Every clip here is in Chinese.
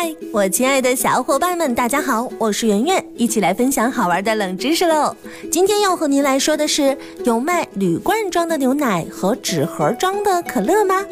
嗨，我亲爱的小伙伴们，大家好，我是圆圆，一起来分享好玩的冷知识喽。今天要和您来说的是，有卖铝罐装的牛奶和纸盒装的可乐吗？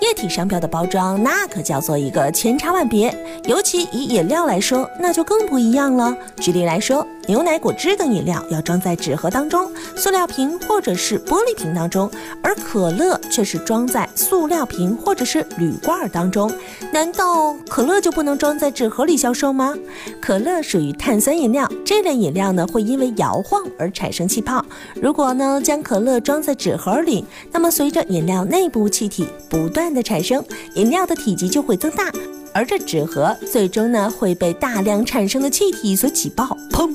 液体商标的包装那可叫做一个千差万别，尤其以饮料来说，那就更不一样了。举例来说。牛奶、果汁等饮料要装在纸盒当中、塑料瓶或者是玻璃瓶当中，而可乐却是装在塑料瓶或者是铝罐当中。难道可乐就不能装在纸盒里销售吗？可乐属于碳酸饮料，这类饮料呢会因为摇晃而产生气泡。如果呢将可乐装在纸盒里，那么随着饮料内部气体不不断的产生，饮料的体积就会增大。而这纸盒最终呢会被大量产生的气体所挤爆，砰！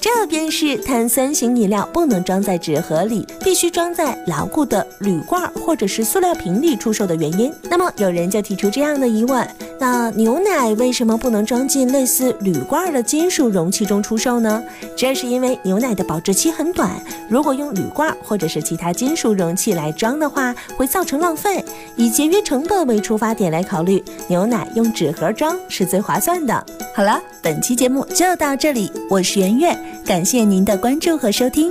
这便是碳酸型饮料不能装在纸盒里，必须装在牢固的铝罐或者是塑料瓶里出售的原因。那么有人就提出这样的疑问：那牛奶为什么不能装进类似铝罐的金属容器中出售呢？这是因为牛奶的保质期很短，如果用铝罐或者是其他金属容器来装的话，会造成浪费。以节约成本为出发点来考虑，牛奶用纸盒装是最划算的。好了，本期节目就到这里，我是圆圆。感谢您的关注和收听。